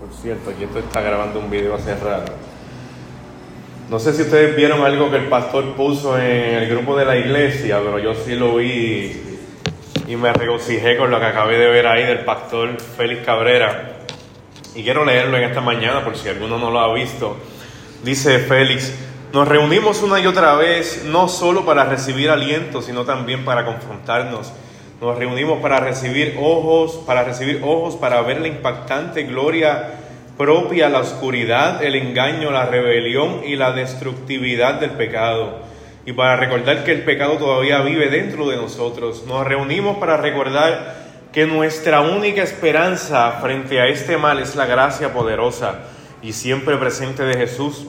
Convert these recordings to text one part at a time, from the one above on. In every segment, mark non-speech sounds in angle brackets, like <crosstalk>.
Por cierto, aquí esto está grabando un video hace rato. No sé si ustedes vieron algo que el pastor puso en el grupo de la iglesia, pero yo sí lo vi y me regocijé con lo que acabé de ver ahí del pastor Félix Cabrera. Y quiero leerlo en esta mañana por si alguno no lo ha visto. Dice Félix, nos reunimos una y otra vez no solo para recibir aliento, sino también para confrontarnos. Nos reunimos para recibir ojos, para recibir ojos, para ver la impactante gloria propia, la oscuridad, el engaño, la rebelión y la destructividad del pecado. Y para recordar que el pecado todavía vive dentro de nosotros. Nos reunimos para recordar que nuestra única esperanza frente a este mal es la gracia poderosa y siempre presente de Jesús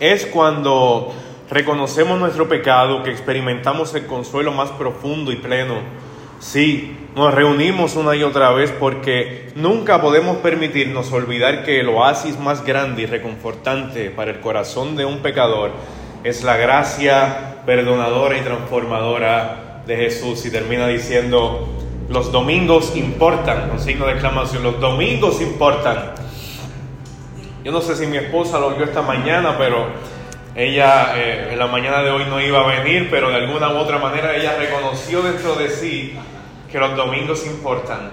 es cuando reconocemos nuestro pecado, que experimentamos el consuelo más profundo y pleno. Sí, nos reunimos una y otra vez porque nunca podemos permitirnos olvidar que el oasis más grande y reconfortante para el corazón de un pecador es la gracia perdonadora y transformadora de Jesús. Y termina diciendo, los domingos importan, con signo de exclamación, los domingos importan. Yo no sé si mi esposa lo vio esta mañana, pero ella eh, en la mañana de hoy no iba a venir, pero de alguna u otra manera ella reconoció dentro de sí que los domingos importan.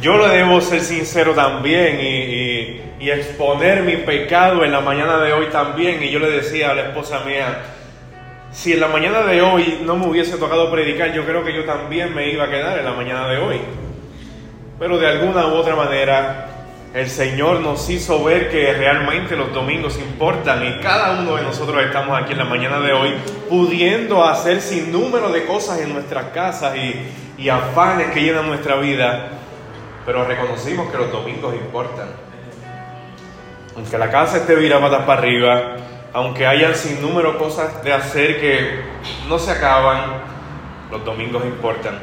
Yo le debo ser sincero también y, y exponer mi pecado en la mañana de hoy también. Y yo le decía a la esposa mía, si en la mañana de hoy no me hubiese tocado predicar, yo creo que yo también me iba a quedar en la mañana de hoy. Pero de alguna u otra manera el Señor nos hizo ver que realmente los domingos importan y cada uno de nosotros estamos aquí en la mañana de hoy pudiendo hacer sin número de cosas en nuestras casas y, y afanes que llenan nuestra vida, pero reconocimos que los domingos importan. Aunque la casa esté virada para arriba, aunque hayan sin número cosas de hacer que no se acaban, los domingos importan.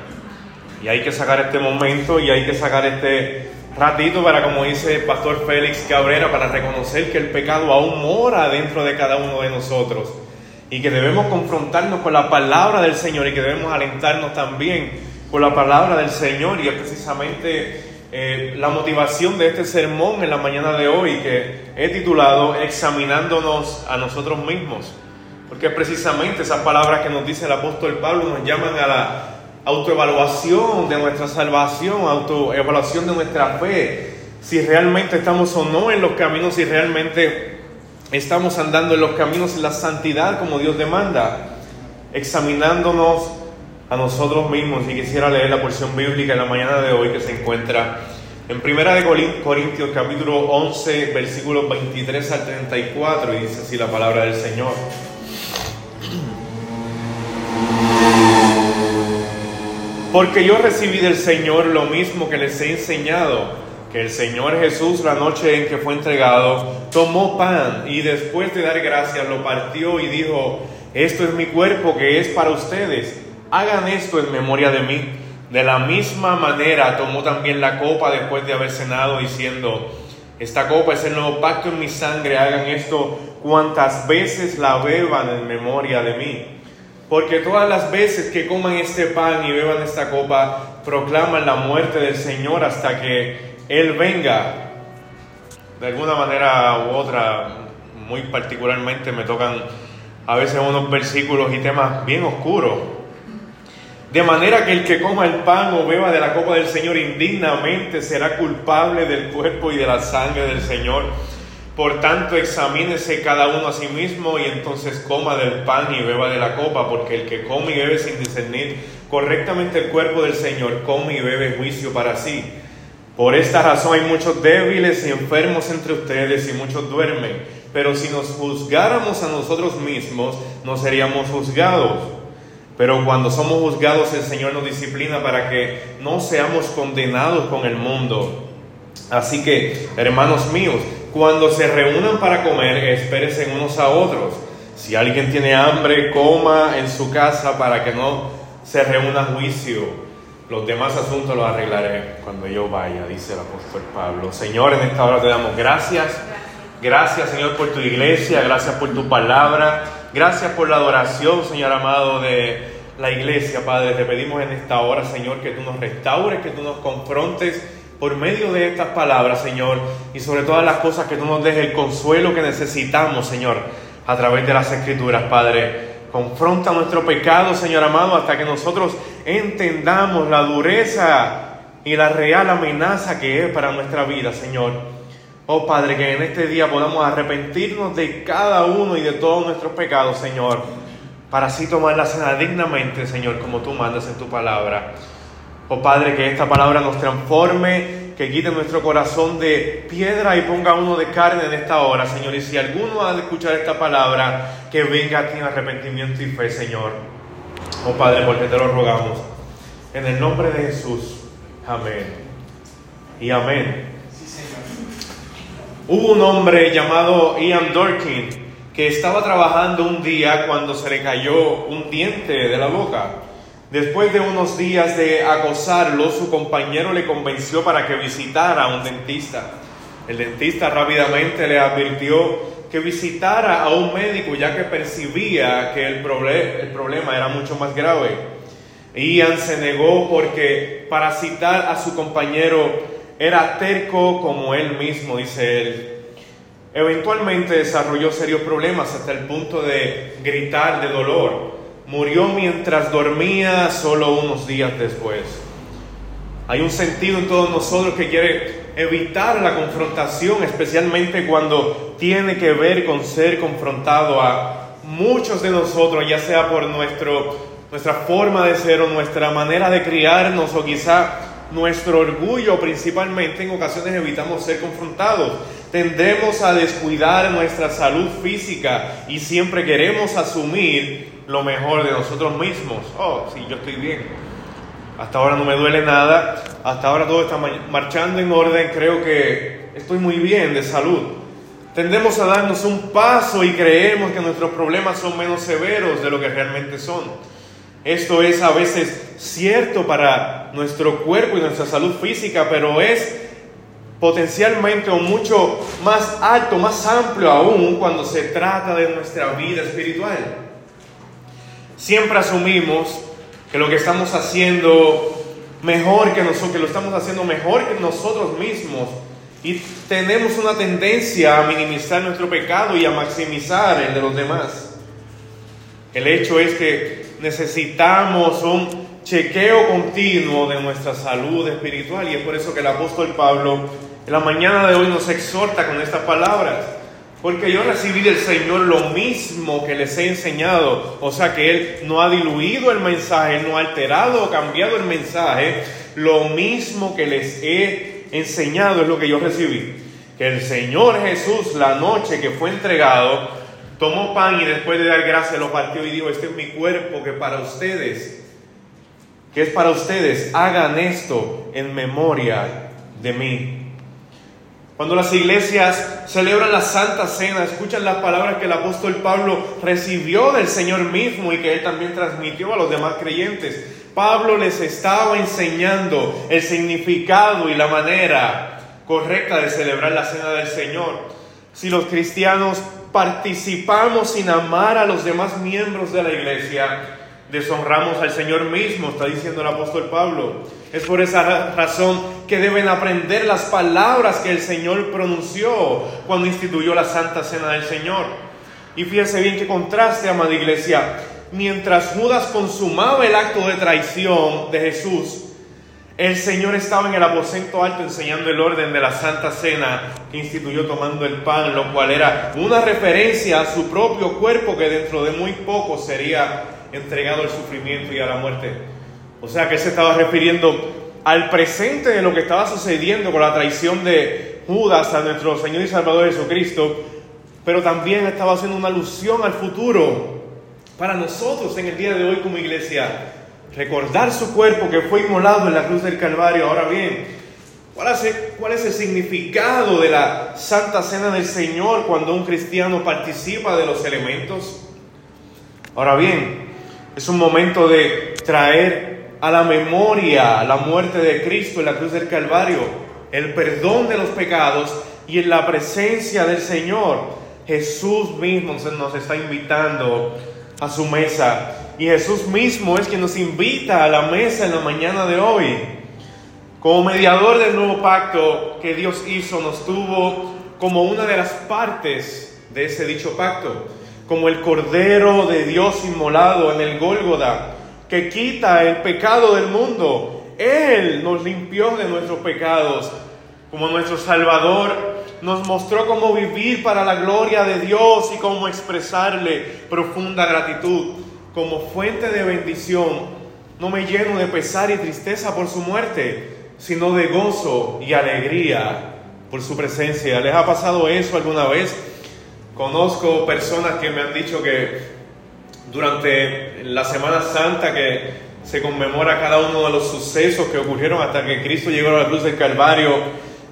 Y hay que sacar este momento y hay que sacar este ratito para, como dice el pastor Félix Cabrera, para reconocer que el pecado aún mora dentro de cada uno de nosotros y que debemos confrontarnos con la palabra del Señor y que debemos alentarnos también con la palabra del Señor y es precisamente eh, la motivación de este sermón en la mañana de hoy que he titulado Examinándonos a nosotros mismos. Porque precisamente esas palabras que nos dice el apóstol Pablo nos llaman a la autoevaluación de nuestra salvación, autoevaluación de nuestra fe, si realmente estamos o no en los caminos, si realmente estamos andando en los caminos en la santidad como Dios demanda, examinándonos a nosotros mismos. Y quisiera leer la porción bíblica en la mañana de hoy que se encuentra en Primera de Corintios capítulo 11 versículos 23 al 34 y dice así la palabra del Señor. Porque yo recibí del Señor lo mismo que les he enseñado, que el Señor Jesús la noche en que fue entregado tomó pan y después de dar gracias lo partió y dijo, esto es mi cuerpo que es para ustedes, hagan esto en memoria de mí. De la misma manera tomó también la copa después de haber cenado diciendo, esta copa es el nuevo pacto en mi sangre, hagan esto cuantas veces la beban en memoria de mí. Porque todas las veces que coman este pan y beban esta copa, proclaman la muerte del Señor hasta que Él venga. De alguna manera u otra, muy particularmente me tocan a veces unos versículos y temas bien oscuros. De manera que el que coma el pan o beba de la copa del Señor indignamente será culpable del cuerpo y de la sangre del Señor. Por tanto, examínese cada uno a sí mismo y entonces coma del pan y beba de la copa, porque el que come y bebe sin discernir correctamente el cuerpo del Señor, come y bebe juicio para sí. Por esta razón hay muchos débiles y enfermos entre ustedes y muchos duermen. Pero si nos juzgáramos a nosotros mismos, no seríamos juzgados. Pero cuando somos juzgados, el Señor nos disciplina para que no seamos condenados con el mundo. Así que, hermanos míos, cuando se reúnan para comer, espérense unos a otros. Si alguien tiene hambre, coma en su casa para que no se reúna juicio. Los demás asuntos los arreglaré cuando yo vaya, dice el apóstol Pablo. Señor, en esta hora te damos gracias. Gracias, Señor, por tu iglesia. Gracias por tu palabra. Gracias por la adoración, Señor amado, de la iglesia, Padre. Te pedimos en esta hora, Señor, que tú nos restaures, que tú nos confrontes por medio de estas palabras, Señor, y sobre todas las cosas que tú nos dejes el consuelo que necesitamos, Señor, a través de las Escrituras, Padre. Confronta nuestro pecado, Señor amado, hasta que nosotros entendamos la dureza y la real amenaza que es para nuestra vida, Señor. Oh Padre, que en este día podamos arrepentirnos de cada uno y de todos nuestros pecados, Señor, para así tomar la cena dignamente, Señor, como tú mandas en tu palabra. Oh Padre, que esta palabra nos transforme, que quite nuestro corazón de piedra y ponga uno de carne en esta hora, Señor. Y si alguno ha de escuchar esta palabra, que venga aquí en arrepentimiento y fe, Señor. Oh Padre, porque te lo rogamos. En el nombre de Jesús. Amén. Y amén. Hubo un hombre llamado Ian Dorkin que estaba trabajando un día cuando se le cayó un diente de la boca. Después de unos días de acosarlo, su compañero le convenció para que visitara a un dentista. El dentista rápidamente le advirtió que visitara a un médico ya que percibía que el, el problema era mucho más grave. Ian se negó porque para citar a su compañero era terco como él mismo, dice él. Eventualmente desarrolló serios problemas hasta el punto de gritar de dolor murió mientras dormía solo unos días después. Hay un sentido en todos nosotros que quiere evitar la confrontación, especialmente cuando tiene que ver con ser confrontado a muchos de nosotros, ya sea por nuestro, nuestra forma de ser o nuestra manera de criarnos o quizá nuestro orgullo principalmente, en ocasiones evitamos ser confrontados. Tendemos a descuidar nuestra salud física y siempre queremos asumir lo mejor de nosotros mismos. Oh, sí, yo estoy bien. Hasta ahora no me duele nada. Hasta ahora todo está marchando en orden. Creo que estoy muy bien de salud. Tendemos a darnos un paso y creemos que nuestros problemas son menos severos de lo que realmente son. Esto es a veces cierto para nuestro cuerpo y nuestra salud física, pero es potencialmente o mucho más alto, más amplio aún cuando se trata de nuestra vida espiritual. Siempre asumimos que lo que estamos haciendo mejor que nosotros, que lo estamos haciendo mejor que nosotros mismos y tenemos una tendencia a minimizar nuestro pecado y a maximizar el de los demás. El hecho es que necesitamos un chequeo continuo de nuestra salud espiritual y es por eso que el apóstol Pablo en la mañana de hoy nos exhorta con estas palabras. Porque yo recibí del Señor lo mismo que les he enseñado. O sea que Él no ha diluido el mensaje, no ha alterado o cambiado el mensaje. Lo mismo que les he enseñado es lo que yo recibí. Que el Señor Jesús, la noche que fue entregado, tomó pan y después de dar gracias lo partió y dijo, este es mi cuerpo que para ustedes, que es para ustedes, hagan esto en memoria de mí. Cuando las iglesias celebran la Santa Cena, escuchan las palabras que el apóstol Pablo recibió del Señor mismo y que él también transmitió a los demás creyentes. Pablo les estaba enseñando el significado y la manera correcta de celebrar la Cena del Señor. Si los cristianos participamos sin amar a los demás miembros de la iglesia, deshonramos al Señor mismo, está diciendo el apóstol Pablo. Es por esa razón que deben aprender las palabras que el Señor pronunció cuando instituyó la Santa Cena del Señor. Y fíjense bien qué contraste, amada iglesia. Mientras Judas consumaba el acto de traición de Jesús, el Señor estaba en el aposento alto enseñando el orden de la Santa Cena que instituyó tomando el pan, lo cual era una referencia a su propio cuerpo que dentro de muy poco sería entregado al sufrimiento y a la muerte. O sea que se estaba refiriendo al presente de lo que estaba sucediendo con la traición de Judas a nuestro Señor y Salvador Jesucristo, pero también estaba haciendo una alusión al futuro para nosotros en el día de hoy como iglesia. Recordar su cuerpo que fue inmolado en la cruz del Calvario. Ahora bien, ¿cuál es, el significado de la Santa Cena del Señor cuando un cristiano participa de los elementos? Ahora bien, es un momento de traer a la memoria la muerte de Cristo en la cruz del Calvario, el perdón de los pecados y en la presencia del Señor. Jesús mismo nos está invitando a su mesa y Jesús mismo es quien nos invita a la mesa en la mañana de hoy. Como mediador del nuevo pacto que Dios hizo, nos tuvo como una de las partes de ese dicho pacto, como el Cordero de Dios inmolado en el Gólgoda, que quita el pecado del mundo. Él nos limpió de nuestros pecados como nuestro Salvador nos mostró cómo vivir para la gloria de Dios y cómo expresarle profunda gratitud. Como fuente de bendición, no me lleno de pesar y tristeza por su muerte, sino de gozo y alegría por su presencia. ¿Les ha pasado eso alguna vez? Conozco personas que me han dicho que durante la Semana Santa que se conmemora cada uno de los sucesos que ocurrieron hasta que Cristo llegó a la cruz del Calvario,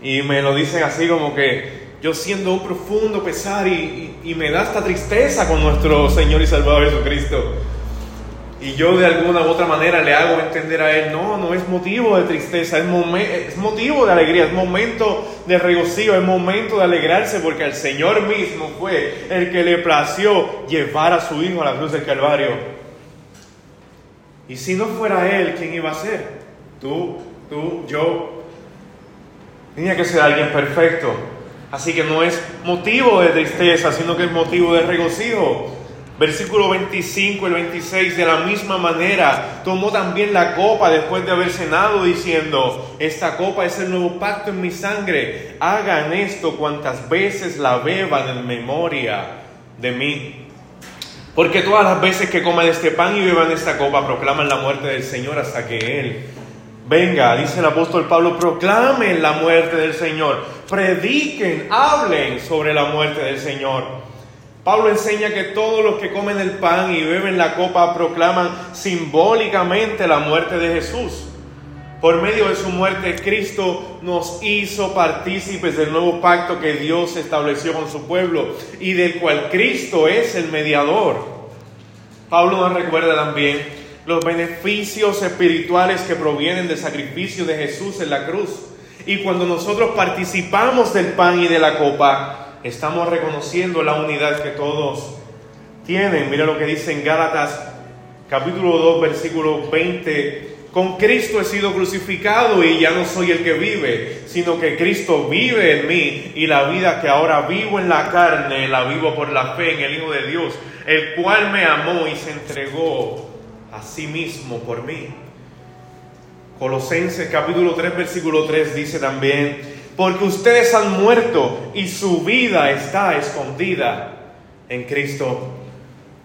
y me lo dicen así como que yo siento un profundo pesar y, me da esta tristeza con nuestro Señor y Salvador Jesucristo. Y yo de alguna u otra manera le hago entender a Él, no, no es motivo de tristeza, es, motivo de alegría, es momento de regocijo, es momento de alegrarse porque el Señor mismo fue el que le plació llevar a su Hijo a la cruz del Calvario. Y si no fuera Él, ¿quién iba a ser? Tú, tú, yo, Tenía que ser alguien perfecto. Así que no es motivo de tristeza, sino que es motivo de regocijo. Versículo 25 y 26, de la misma manera, tomó también la copa después de haber cenado, diciendo, esta copa es el nuevo pacto en mi sangre, hagan esto cuantas veces la beban en memoria de mí. Porque todas las veces que coman este pan y beban esta copa, proclaman la muerte del Señor hasta que Él Venga, dice el apóstol Pablo, proclamen la muerte del Señor, prediquen, hablen sobre la muerte del Señor. Pablo enseña que todos los que comen el pan y beben la copa proclaman simbólicamente la muerte de Jesús. Por medio de su muerte, Cristo nos hizo partícipes del nuevo pacto que Dios estableció con su pueblo y del cual Cristo es el mediador. Pablo nos recuerda también los beneficios espirituales que provienen del sacrificio de Jesús en la cruz. Y cuando nosotros participamos del pan y de la copa, estamos reconociendo la unidad que todos tienen. Mira lo que dice en Gálatas capítulo 2 versículo 20. Con Cristo he sido crucificado y ya no soy el que vive, sino que Cristo vive en mí y la vida que ahora vivo en la carne la vivo por la fe en el Hijo de Dios, el cual me amó y se entregó a sí mismo por mí. Colosenses capítulo 3 versículo 3 dice también, porque ustedes han muerto y su vida está escondida en Cristo.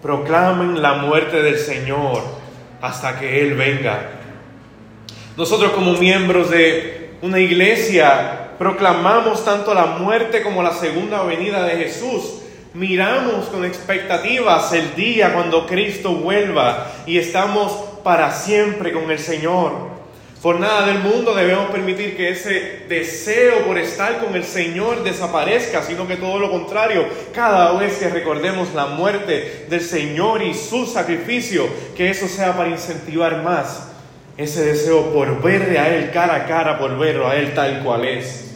Proclamen la muerte del Señor hasta que Él venga. Nosotros como miembros de una iglesia proclamamos tanto la muerte como la segunda venida de Jesús miramos con expectativas el día cuando Cristo vuelva y estamos para siempre con el Señor. Por nada del mundo debemos permitir que ese deseo por estar con el Señor desaparezca, sino que todo lo contrario, cada vez que recordemos la muerte del Señor y su sacrificio, que eso sea para incentivar más ese deseo por verle a Él cara a cara, por verlo a Él tal cual es.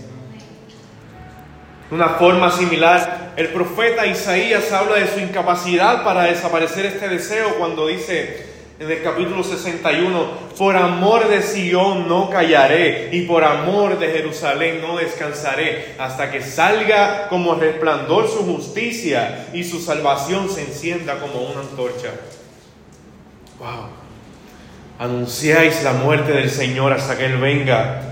De una forma similar, el profeta Isaías habla de su incapacidad para desaparecer este deseo cuando dice en el capítulo 61, por amor de Sión no callaré y por amor de Jerusalén no descansaré hasta que salga como resplandor su justicia y su salvación se encienda como una antorcha. Wow. Anunciáis la muerte del Señor hasta que Él venga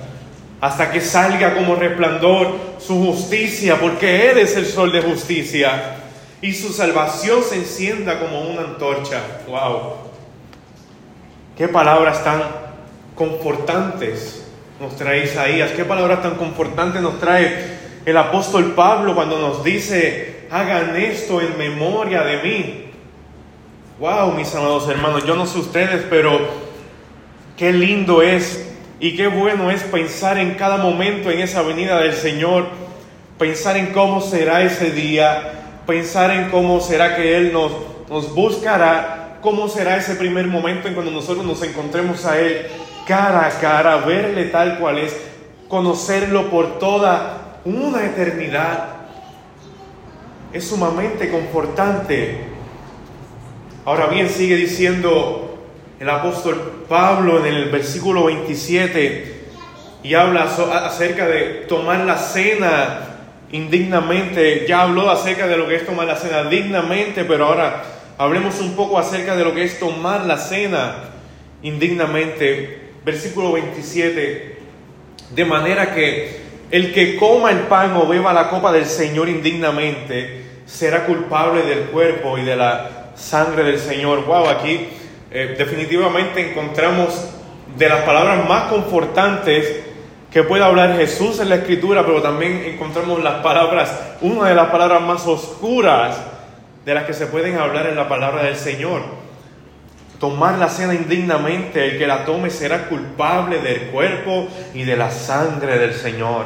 hasta que salga como resplandor su justicia, porque Él es el sol de justicia, y su salvación se encienda como una antorcha. ¡Wow! Qué palabras tan confortantes nos trae Isaías, qué palabras tan confortantes nos trae el apóstol Pablo cuando nos dice, hagan esto en memoria de mí. Wow, mis amados hermanos, yo no sé ustedes, pero qué lindo es y qué bueno es pensar en cada momento en esa venida del Señor, pensar en cómo será ese día, pensar en cómo será que Él nos, nos buscará, cómo será ese primer momento en cuando nosotros nos encontremos a Él cara a cara, verle tal cual es, conocerlo por toda una eternidad. Es sumamente confortante. Ahora bien, sigue diciendo el apóstol Pablo en el versículo 27, y habla acerca de tomar la cena indignamente. Ya habló acerca de lo que es tomar la cena dignamente, pero ahora hablemos un poco acerca de lo que es tomar la cena indignamente. Versículo 27. De manera que el que coma el pan o beba la copa del Señor indignamente será culpable del cuerpo y de la sangre del Señor. Wow, aquí eh, definitivamente encontramos de las palabras más confortantes que puede hablar Jesús en la escritura, pero también encontramos las palabras, una de las palabras más oscuras de las que se pueden hablar en la palabra del Señor. Tomar la cena indignamente, el que la tome será culpable del cuerpo y de la sangre del Señor.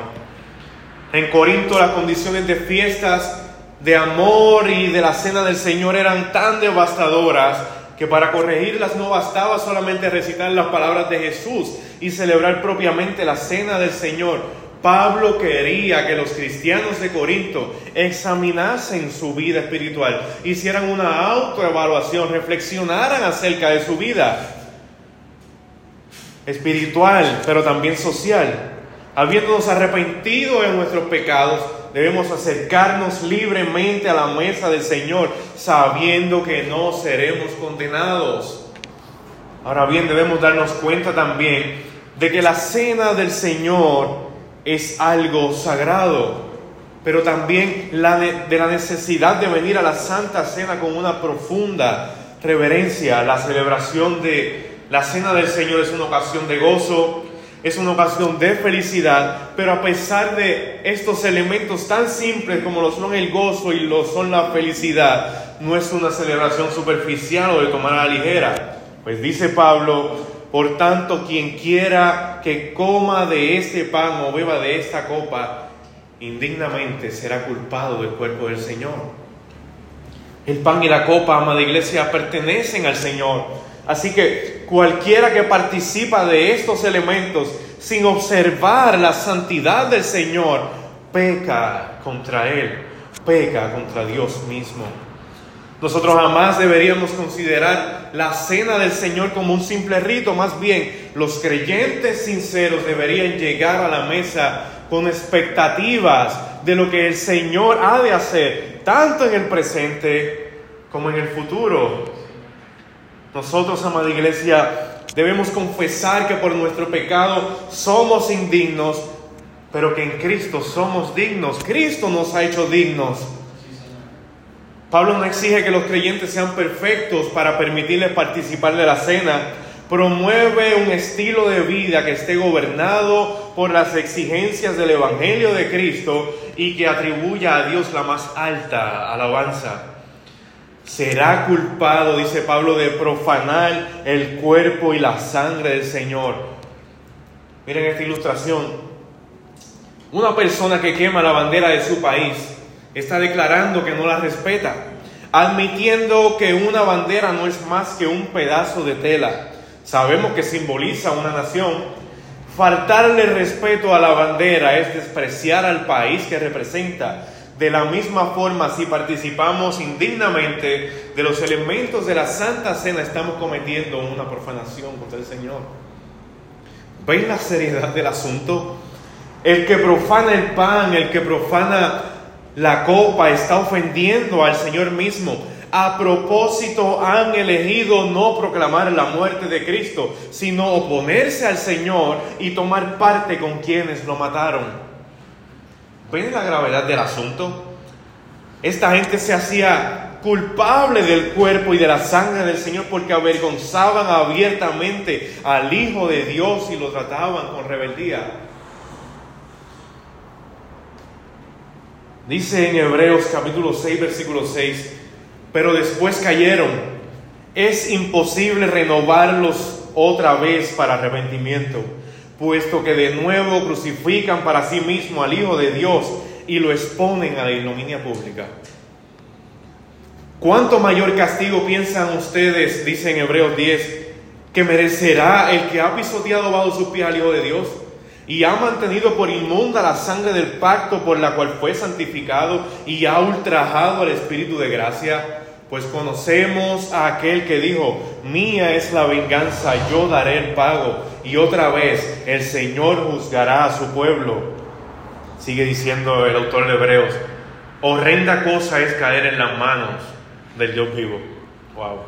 En Corinto las condiciones de fiestas de amor y de la cena del Señor eran tan devastadoras que para corregirlas no bastaba solamente recitar las palabras de Jesús y celebrar propiamente la cena del Señor. Pablo quería que los cristianos de Corinto examinasen su vida espiritual, hicieran una autoevaluación, reflexionaran acerca de su vida espiritual, pero también social. Habiéndonos arrepentido de nuestros pecados, debemos acercarnos libremente a la mesa del Señor, sabiendo que no seremos condenados. Ahora bien, debemos darnos cuenta también de que la cena del Señor es algo sagrado, pero también la de la necesidad de venir a la Santa Cena con una profunda reverencia. La celebración de la cena del Señor es una ocasión de gozo, es una ocasión de felicidad, pero a pesar de estos elementos tan simples como lo son el gozo y lo son la felicidad, no es una celebración superficial o de tomar a la ligera. Pues dice Pablo, por tanto, quien quiera que coma de este pan o beba de esta copa, indignamente será culpado del cuerpo del Señor. El pan y la copa, amada iglesia, pertenecen al Señor. Así que cualquiera que participa de estos elementos sin observar la santidad del Señor, peca contra Él, peca contra Dios mismo. Nosotros jamás deberíamos considerar la cena del Señor como un simple rito, más bien los creyentes sinceros deberían llegar a la mesa con expectativas de lo que el Señor ha de hacer, tanto en el presente como en el futuro. Nosotros, amada iglesia, debemos confesar que por nuestro pecado somos indignos, pero que en Cristo somos dignos. Cristo nos ha hecho dignos. Pablo no exige que los creyentes sean perfectos para permitirles participar de la cena. Promueve un estilo de vida que esté gobernado por las exigencias del Evangelio de Cristo y que atribuya a Dios la más alta alabanza será culpado, dice Pablo, de profanar el cuerpo y la sangre del Señor. Miren esta ilustración. Una persona que quema la bandera de su país está declarando que no la respeta, admitiendo que una bandera no es más que un pedazo de tela. Sabemos que simboliza una nación. Faltarle respeto a la bandera es despreciar al país que representa de la misma forma, si participamos indignamente de los elementos de la Santa Cena, estamos cometiendo una profanación contra el Señor. ¿Ven la seriedad del asunto? El que profana el pan, el que profana la copa, está ofendiendo al Señor mismo. A propósito, han elegido no proclamar la muerte de Cristo, sino oponerse al Señor y tomar parte con quienes lo mataron. ¿Ven la gravedad del asunto? Esta gente se hacía culpable del cuerpo y de la sangre del Señor porque avergonzaban abiertamente al Hijo de Dios y lo trataban con rebeldía. Dice en Hebreos capítulo 6, versículo 6, pero después cayeron. Es imposible renovarlos otra vez para arrepentimiento puesto que de nuevo crucifican para sí mismo al Hijo de Dios y lo exponen a la ignominia pública. ¿Cuánto mayor castigo piensan ustedes, dice en Hebreos 10, que merecerá el que ha pisoteado bajo sus pies al Hijo de Dios y ha mantenido por inmunda la sangre del pacto por la cual fue santificado y ha ultrajado al Espíritu de gracia? pues conocemos a aquel que dijo, mía es la venganza, yo daré el pago. Y otra vez, el Señor juzgará a su pueblo. Sigue diciendo el autor de Hebreos, horrenda cosa es caer en las manos del Dios vivo. Wow.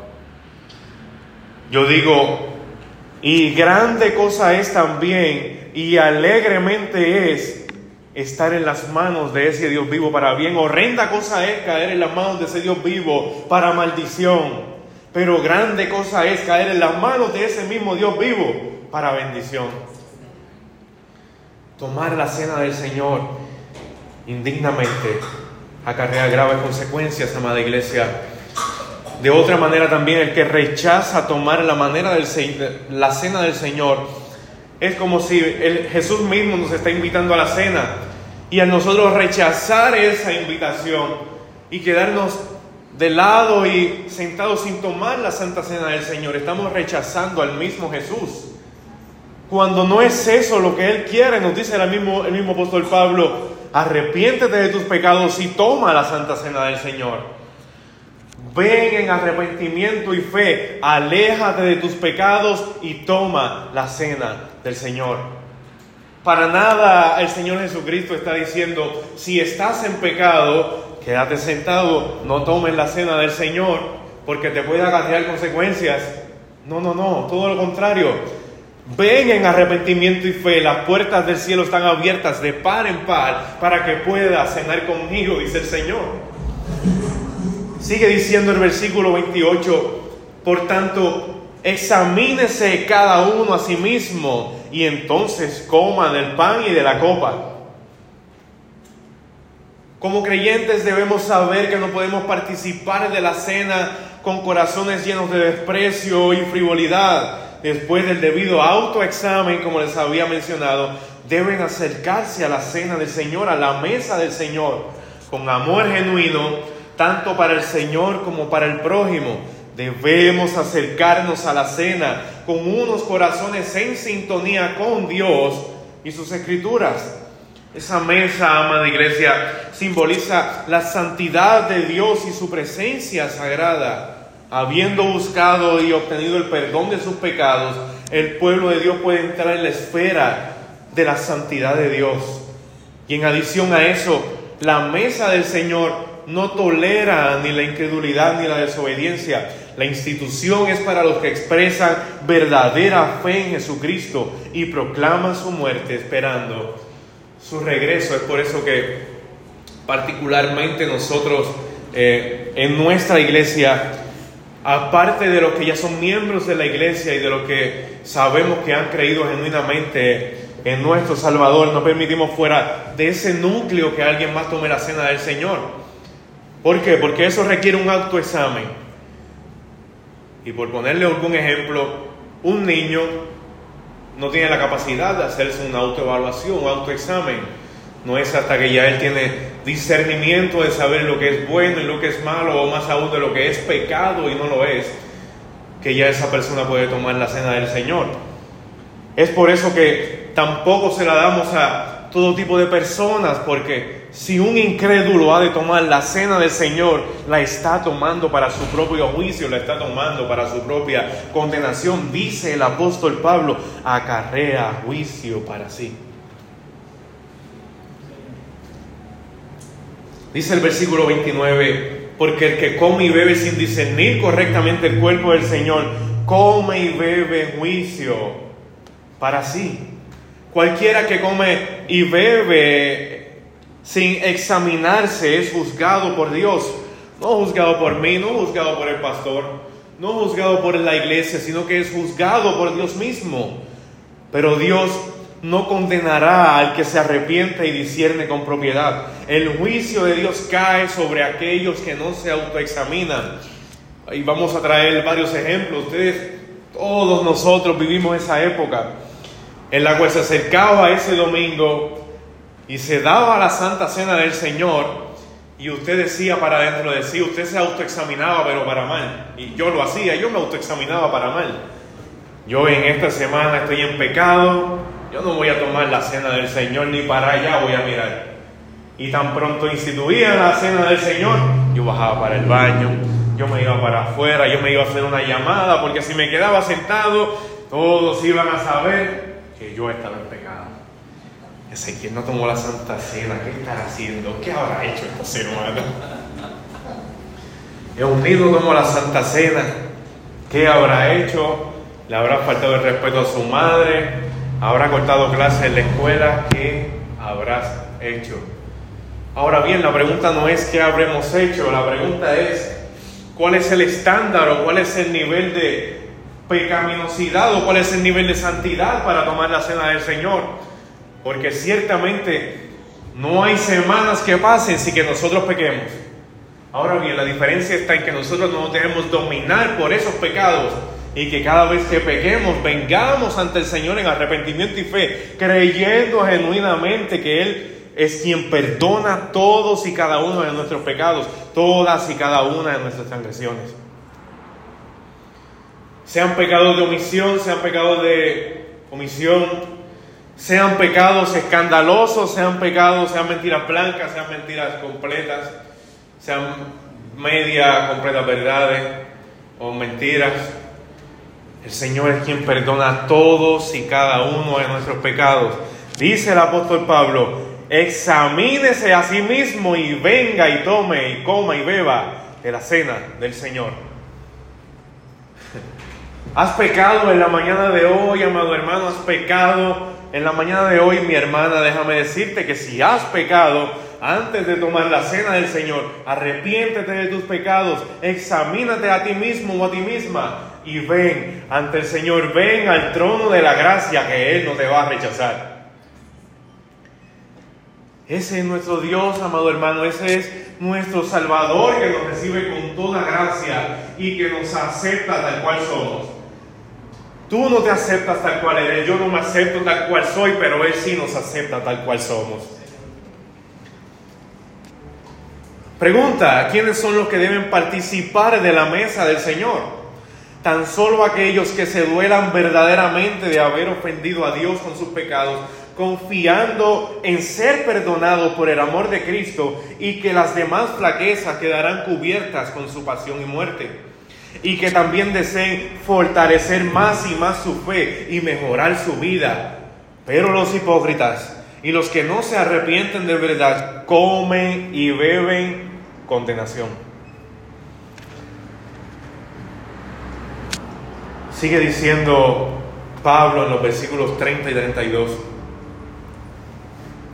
Yo digo, y grande cosa es también, y alegremente es estar en las manos de ese Dios vivo para bien. Horrenda cosa es caer en las manos de ese Dios vivo para maldición. Pero grande cosa es caer en las manos de ese mismo Dios vivo para bendición. Tomar la cena del Señor indignamente acarrea graves consecuencias, amada iglesia. De otra manera también el que rechaza tomar la, manera del, la cena del Señor es como si el, Jesús mismo nos está invitando a la cena y a nosotros rechazar esa invitación y quedarnos de lado y sentados sin tomar la Santa Cena del Señor, estamos rechazando al mismo Jesús. Cuando no es eso lo que Él quiere, nos dice el mismo, el mismo apóstol Pablo, arrepiéntete de tus pecados y toma la Santa Cena del Señor. Ven en arrepentimiento y fe, aléjate de tus pecados y toma la cena del Señor. Para nada el Señor Jesucristo está diciendo, si estás en pecado, quédate sentado, no tomes la cena del Señor, porque te puede acarrear consecuencias. No, no, no, todo lo contrario. Ven en arrepentimiento y fe, las puertas del cielo están abiertas de par en par para que puedas cenar conmigo, dice el Señor. Sigue diciendo el versículo 28, por tanto, examínese cada uno a sí mismo y entonces coma del pan y de la copa. Como creyentes debemos saber que no podemos participar de la cena con corazones llenos de desprecio y frivolidad. Después del debido autoexamen, como les había mencionado, deben acercarse a la cena del Señor, a la mesa del Señor, con amor genuino tanto para el Señor como para el prójimo. Debemos acercarnos a la cena con unos corazones en sintonía con Dios y sus escrituras. Esa mesa, amada iglesia, simboliza la santidad de Dios y su presencia sagrada. Habiendo buscado y obtenido el perdón de sus pecados, el pueblo de Dios puede entrar en la esfera de la santidad de Dios. Y en adición a eso, la mesa del Señor no tolera ni la incredulidad ni la desobediencia. La institución es para los que expresan verdadera fe en Jesucristo y proclaman su muerte esperando su regreso. Es por eso que particularmente nosotros eh, en nuestra iglesia, aparte de los que ya son miembros de la iglesia y de los que sabemos que han creído genuinamente en nuestro Salvador, no permitimos fuera de ese núcleo que alguien más tome la cena del Señor. ¿Por qué? Porque eso requiere un autoexamen. Y por ponerle algún ejemplo, un niño no tiene la capacidad de hacerse una autoevaluación, un autoexamen. No es hasta que ya él tiene discernimiento de saber lo que es bueno y lo que es malo, o más aún de lo que es pecado y no lo es, que ya esa persona puede tomar la cena del Señor. Es por eso que tampoco se la damos a todo tipo de personas, porque si un incrédulo ha de tomar la cena del Señor, la está tomando para su propio juicio, la está tomando para su propia condenación. Dice el apóstol Pablo, acarrea juicio para sí. Dice el versículo 29, porque el que come y bebe sin discernir correctamente el cuerpo del Señor, come y bebe juicio para sí. Cualquiera que come y bebe sin examinarse es juzgado por Dios. No juzgado por mí, no juzgado por el pastor, no juzgado por la iglesia, sino que es juzgado por Dios mismo. Pero Dios no condenará al que se arrepiente y discierne con propiedad. El juicio de Dios cae sobre aquellos que no se autoexaminan. Y vamos a traer varios ejemplos. Ustedes, todos nosotros vivimos esa época en la cual se acercaba ese domingo y se daba la Santa Cena del Señor y usted decía para adentro de sí, usted se autoexaminaba pero para mal. Y yo lo hacía, yo me autoexaminaba para mal. Yo en esta semana estoy en pecado, yo no voy a tomar la cena del Señor ni para allá voy a mirar. Y tan pronto instituía la cena del Señor, yo bajaba para el baño, yo me iba para afuera, yo me iba a hacer una llamada, porque si me quedaba sentado, todos iban a saber que yo estaba en pecado. Ezequiel no tomó la Santa Cena, ¿qué estará haciendo? ¿Qué habrá hecho esta semana? <laughs> Eunido tomó la Santa Cena, ¿qué habrá hecho? ¿Le habrá faltado el respeto a su madre? ¿Habrá cortado clases en la escuela? ¿Qué habrás hecho? Ahora bien, la pregunta no es qué habremos hecho, la pregunta es cuál es el estándar o cuál es el nivel de pecaminosidad o cuál es el nivel de santidad para tomar la cena del Señor. Porque ciertamente no hay semanas que pasen sin que nosotros pequemos. Ahora bien, la diferencia está en que nosotros no debemos dominar por esos pecados y que cada vez que pequemos vengamos ante el Señor en arrepentimiento y fe, creyendo genuinamente que Él es quien perdona todos y cada uno de nuestros pecados, todas y cada una de nuestras transgresiones. Sean pecados de omisión, sean pecados de omisión, sean pecados escandalosos, sean pecados, sean mentiras blancas, sean mentiras completas, sean media, completas verdades o mentiras. El Señor es quien perdona todos y cada uno de nuestros pecados. Dice el apóstol Pablo, examínese a sí mismo y venga y tome y coma y beba de la cena del Señor. Has pecado en la mañana de hoy, amado hermano, has pecado en la mañana de hoy, mi hermana, déjame decirte que si has pecado antes de tomar la cena del Señor, arrepiéntete de tus pecados, examínate a ti mismo o a ti misma y ven ante el Señor, ven al trono de la gracia que Él no te va a rechazar. Ese es nuestro Dios, amado hermano, ese es nuestro Salvador que nos recibe con toda gracia y que nos acepta tal cual somos. Tú no te aceptas tal cual eres, yo no me acepto tal cual soy, pero Él sí nos acepta tal cual somos. Pregunta, ¿quiénes son los que deben participar de la mesa del Señor? Tan solo aquellos que se duelan verdaderamente de haber ofendido a Dios con sus pecados confiando en ser perdonado por el amor de Cristo y que las demás flaquezas quedarán cubiertas con su pasión y muerte. Y que también deseen fortalecer más y más su fe y mejorar su vida. Pero los hipócritas y los que no se arrepienten de verdad comen y beben condenación. Sigue diciendo Pablo en los versículos 30 y 32.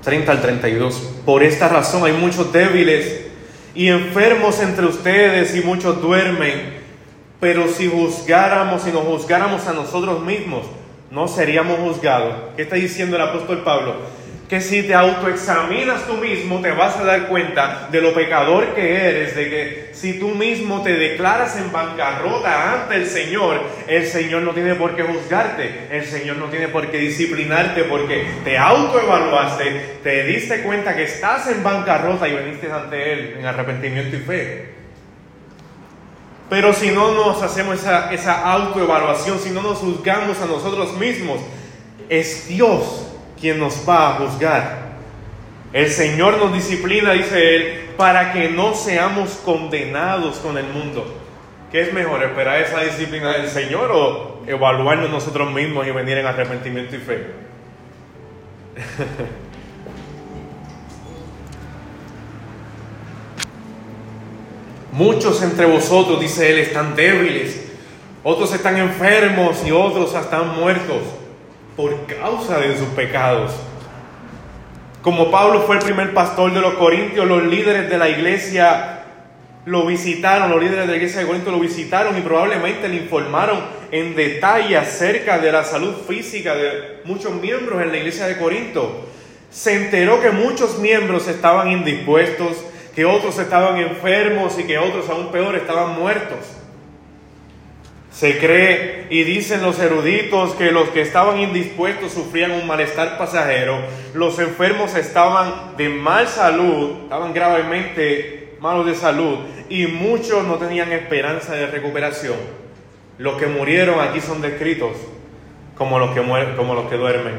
30 al 32. Por esta razón hay muchos débiles y enfermos entre ustedes y muchos duermen. Pero si juzgáramos, y nos juzgáramos a nosotros mismos, no seríamos juzgados. ¿Qué está diciendo el apóstol Pablo? que si te autoexaminas tú mismo te vas a dar cuenta de lo pecador que eres, de que si tú mismo te declaras en bancarrota ante el Señor, el Señor no tiene por qué juzgarte, el Señor no tiene por qué disciplinarte porque te autoevaluaste, te diste cuenta que estás en bancarrota y veniste ante Él en arrepentimiento y fe. Pero si no nos hacemos esa, esa autoevaluación, si no nos juzgamos a nosotros mismos, es Dios quien nos va a juzgar. El Señor nos disciplina, dice Él, para que no seamos condenados con el mundo. ¿Qué es mejor, esperar esa disciplina del Señor o evaluarnos nosotros mismos y venir en arrepentimiento y fe? <laughs> Muchos entre vosotros, dice Él, están débiles, otros están enfermos y otros están muertos por causa de sus pecados. Como Pablo fue el primer pastor de los Corintios, los líderes de la iglesia lo visitaron, los líderes de la iglesia de Corinto lo visitaron y probablemente le informaron en detalle acerca de la salud física de muchos miembros en la iglesia de Corinto. Se enteró que muchos miembros estaban indispuestos, que otros estaban enfermos y que otros aún peor estaban muertos. Se cree y dicen los eruditos que los que estaban indispuestos sufrían un malestar pasajero, los enfermos estaban de mal salud, estaban gravemente malos de salud y muchos no tenían esperanza de recuperación. Los que murieron aquí son descritos como los que, como los que duermen.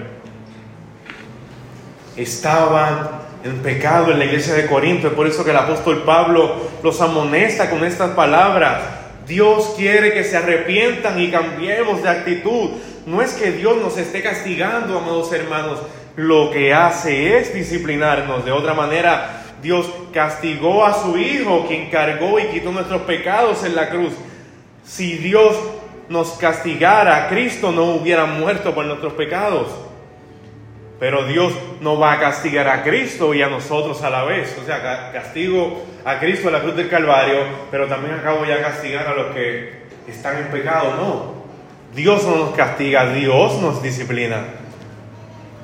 Estaban en pecado en la iglesia de Corinto. Es por eso que el apóstol Pablo los amonesta con estas palabras. Dios quiere que se arrepientan y cambiemos de actitud. No es que Dios nos esté castigando, amados hermanos. Lo que hace es disciplinarnos. De otra manera, Dios castigó a su Hijo, quien cargó y quitó nuestros pecados en la cruz. Si Dios nos castigara, Cristo no hubiera muerto por nuestros pecados. Pero Dios no va a castigar a Cristo y a nosotros a la vez. O sea, castigo a Cristo en la cruz del Calvario, pero también acabo ya castigar a los que están en pecado. No. Dios no nos castiga, Dios nos disciplina.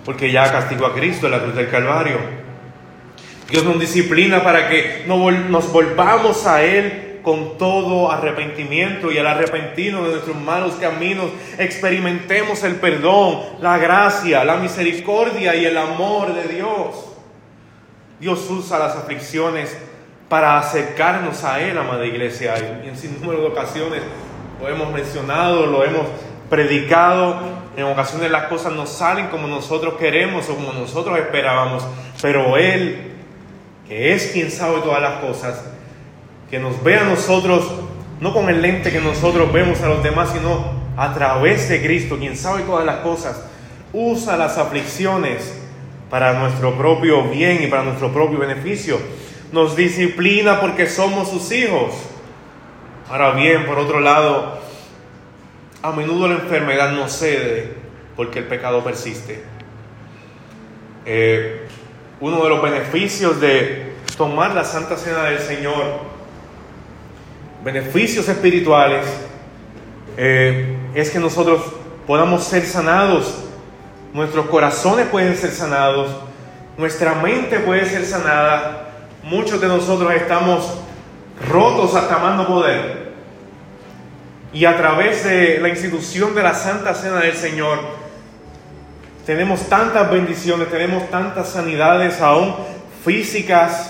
Porque ya castigó a Cristo en la cruz del Calvario. Dios nos disciplina para que nos volvamos a Él con todo arrepentimiento y al arrepentirnos de nuestros malos caminos experimentemos el perdón, la gracia, la misericordia y el amor de Dios. Dios usa las aflicciones para acercarnos a Él, amada iglesia, y en sin número de ocasiones lo hemos mencionado, lo hemos predicado, en ocasiones las cosas no salen como nosotros queremos o como nosotros esperábamos, pero Él, que es quien sabe todas las cosas, que nos ve a nosotros, no con el lente que nosotros vemos a los demás, sino a través de Cristo, quien sabe todas las cosas, usa las aflicciones para nuestro propio bien y para nuestro propio beneficio. Nos disciplina porque somos sus hijos. Ahora bien, por otro lado, a menudo la enfermedad no cede porque el pecado persiste. Eh, uno de los beneficios de tomar la Santa Cena del Señor beneficios espirituales eh, es que nosotros podamos ser sanados, nuestros corazones pueden ser sanados, nuestra mente puede ser sanada, muchos de nosotros estamos rotos hasta mando poder. Y a través de la institución de la Santa Cena del Señor, tenemos tantas bendiciones, tenemos tantas sanidades aún físicas,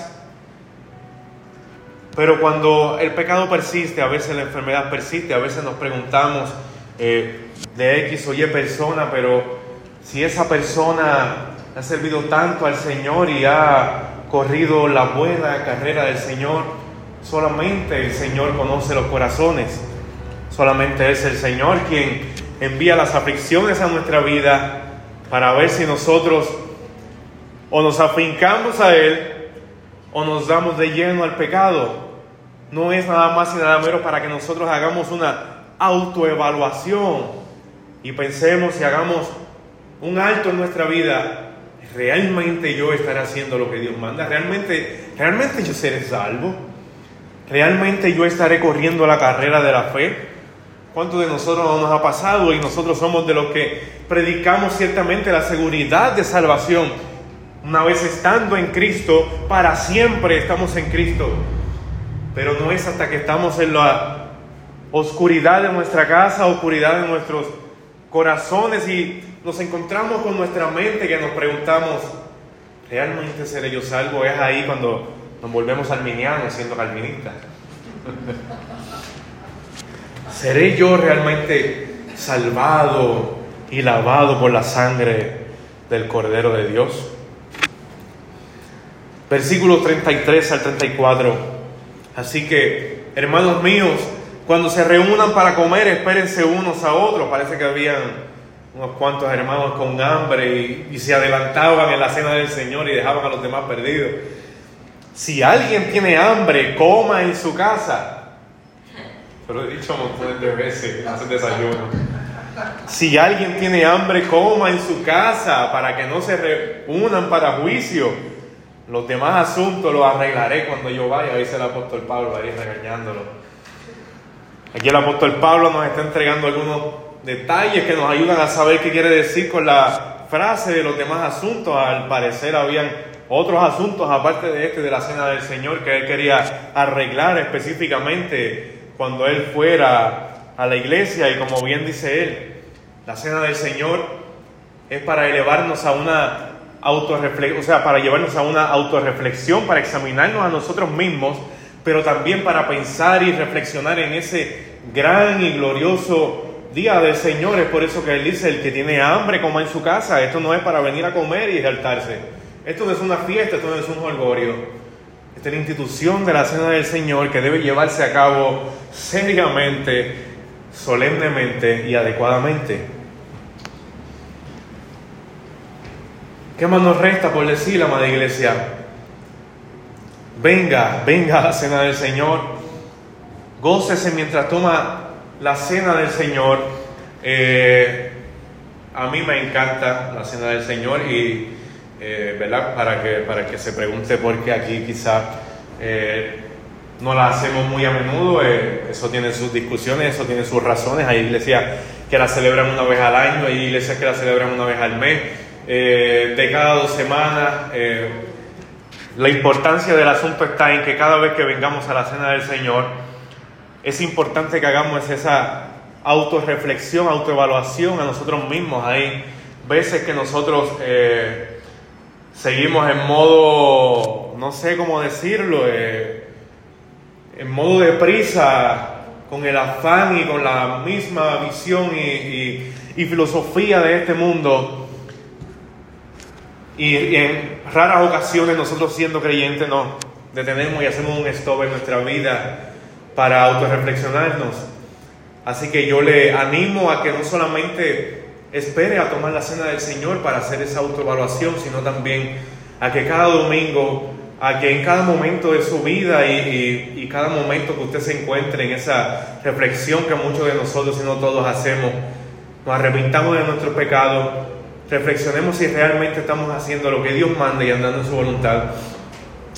pero cuando el pecado persiste, a veces la enfermedad persiste, a veces nos preguntamos eh, de X o Y persona, pero si esa persona ha servido tanto al Señor y ha corrido la buena carrera del Señor, solamente el Señor conoce los corazones, solamente es el Señor quien envía las aflicciones a nuestra vida para ver si nosotros o nos afincamos a Él o nos damos de lleno al pecado. No es nada más y nada menos para que nosotros hagamos una autoevaluación y pensemos y hagamos un alto en nuestra vida. ¿Realmente yo estaré haciendo lo que Dios manda? ¿Realmente, realmente yo seré salvo? ¿Realmente yo estaré corriendo la carrera de la fe? ¿Cuántos de nosotros no nos ha pasado y nosotros somos de los que predicamos ciertamente la seguridad de salvación? Una vez estando en Cristo, para siempre estamos en Cristo. Pero no es hasta que estamos en la oscuridad de nuestra casa, oscuridad de nuestros corazones y nos encontramos con nuestra mente que nos preguntamos, ¿realmente seré yo salvo? Es ahí cuando nos volvemos arminianos siendo calvinistas. <laughs> ¿Seré yo realmente salvado y lavado por la sangre del Cordero de Dios? Versículos 33 al 34. Así que, hermanos míos, cuando se reúnan para comer, espérense unos a otros. Parece que habían unos cuantos hermanos con hambre y, se adelantaban en la cena del Señor y dejaban a los demás perdidos. Si alguien tiene hambre, coma en su casa. Pero he dicho montones de veces, hace desayuno. Si alguien tiene hambre, coma en su casa para que no se reúnan para juicio. Los demás asuntos los arreglaré cuando yo vaya, dice el apóstol Pablo ahí regañándolo. Aquí el apóstol Pablo nos está entregando algunos detalles que nos ayudan a saber qué quiere decir con la frase de los demás asuntos. Al parecer habían otros asuntos aparte de este de la cena del Señor que él quería arreglar específicamente cuando él fuera a la iglesia y como bien dice él, la cena del Señor es para elevarnos a una o sea, para llevarnos a una autorreflexión, para examinarnos a nosotros mismos, pero también para pensar y reflexionar en ese gran y glorioso día del Señor. Es por eso que Él dice, el que tiene hambre coma en su casa. Esto no es para venir a comer y exaltarse. Esto no es una fiesta, esto no es un holgorio. Esta es la institución de la Cena del Señor que debe llevarse a cabo seriamente, solemnemente y adecuadamente. ¿Qué más nos resta por decir, amada iglesia? Venga, venga a la Cena del Señor. Gócese mientras toma la Cena del Señor. Eh, a mí me encanta la Cena del Señor y eh, ¿verdad? Para que, para que se pregunte por qué aquí quizás eh, no la hacemos muy a menudo, eso tiene sus discusiones, eso tiene sus razones, hay iglesias que la celebran una vez al año, hay iglesias que la celebran una vez al mes, de cada dos semanas. la importancia del asunto está en que cada vez que vengamos a la cena del Señor, es importante que hagamos esa autorreflexión, autoevaluación a nosotros mismos. Hay veces que nosotros seguimos en modo, no sé cómo decirlo, eh, en modo de prisa, con el afán y con la misma visión y, filosofía de este mundo. Y, en raras ocasiones nosotros siendo creyentes nos detenemos y hacemos un stop en nuestra vida para autorreflexionarnos. Así que yo le animo a que no solamente espere a tomar la cena del Señor para hacer esa autoevaluación, sino también a que cada domingo, a que en cada momento de su vida y, cada momento que usted se encuentre en esa reflexión que muchos de nosotros, si no todos, hacemos, nos arrepintamos de nuestros pecados, reflexionemos si realmente estamos haciendo lo que Dios manda y andando en su voluntad.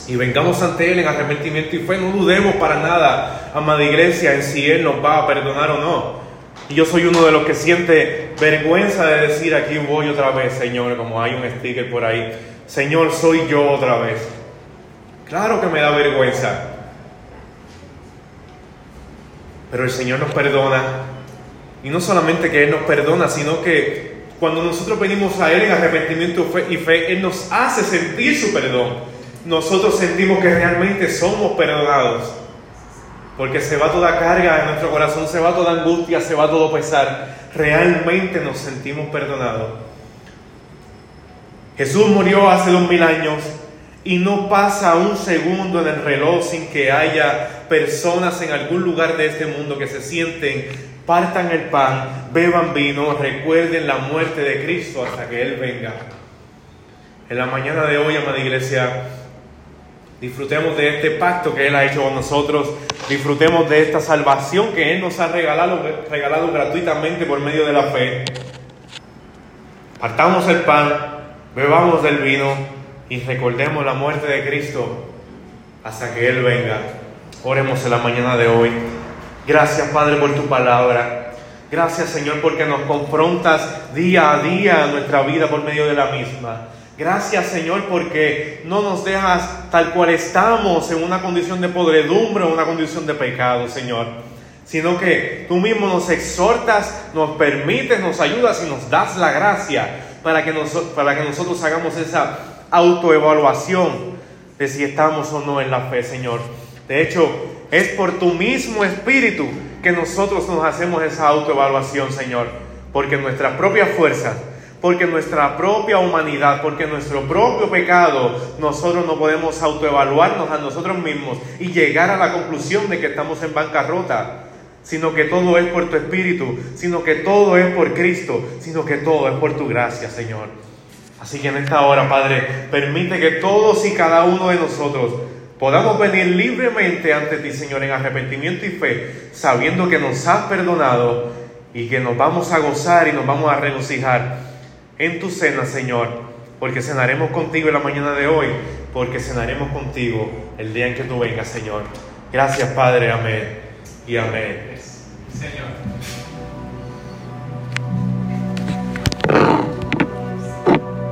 Y vengamos ante Él en arrepentimiento y fe. No dudemos para nada, amada iglesia, en si Él nos va a perdonar o no. Y yo soy uno de los que siente vergüenza de decir aquí voy otra vez, Señor, como hay un sticker por ahí. Señor, soy yo otra vez. Claro que me da vergüenza. Pero el Señor nos perdona. Y no solamente que Él nos perdona, sino que cuando nosotros venimos a Él en arrepentimiento y fe, Él nos hace sentir su perdón. Nosotros sentimos que realmente somos perdonados. Porque se va toda carga de nuestro corazón, se va toda angustia, se va todo pesar. Realmente nos sentimos perdonados. Jesús murió hace dos mil años y no pasa un segundo en el reloj sin que haya personas en algún lugar de este mundo que se sienten, partan el pan, beban vino, recuerden la muerte de Cristo hasta que Él venga. En la mañana de hoy, amada iglesia, Disfrutemos de este pacto que Él ha hecho con nosotros. Disfrutemos de esta salvación que Él nos ha regalado, regalado gratuitamente por medio de la fe. Partamos el pan, bebamos del vino y recordemos la muerte de Cristo hasta que Él venga. Oremos en la mañana de hoy. Gracias Padre por tu palabra. Gracias Señor porque nos confrontas día a día en nuestra vida por medio de la misma. Gracias Señor porque no nos dejas tal cual estamos en una condición de podredumbre o una condición de pecado, Señor, sino que tú mismo nos exhortas, nos permites, nos ayudas y nos das la gracia para que, para que nosotros hagamos esa autoevaluación de si estamos o no en la fe, Señor. De hecho, es por tu mismo espíritu que nosotros nos hacemos esa autoevaluación, Señor, porque nuestras propias fuerzas porque nuestra propia humanidad, porque nuestro propio pecado, nosotros no podemos autoevaluarnos a nosotros mismos y llegar a la conclusión de que estamos en bancarrota, sino que todo es por tu Espíritu, sino que todo es por Cristo, sino que todo es por tu gracia, Señor. Así que en esta hora, Padre, permite que todos y cada uno de nosotros podamos venir libremente ante ti, Señor, en arrepentimiento y fe, sabiendo que nos has perdonado y que nos vamos a gozar y nos vamos a regocijar en tu cena, Señor, porque cenaremos contigo en la mañana de hoy, porque cenaremos contigo el día en que tú vengas, Señor. Gracias, Padre, amén y amén. Señor.